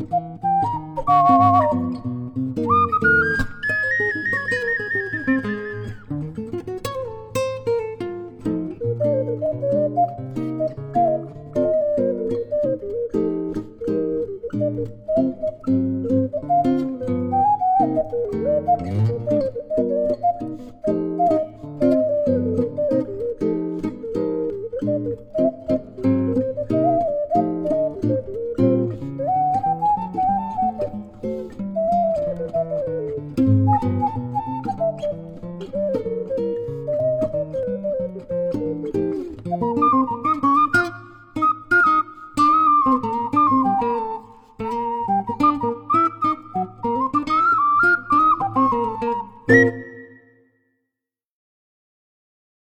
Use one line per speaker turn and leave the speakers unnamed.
う。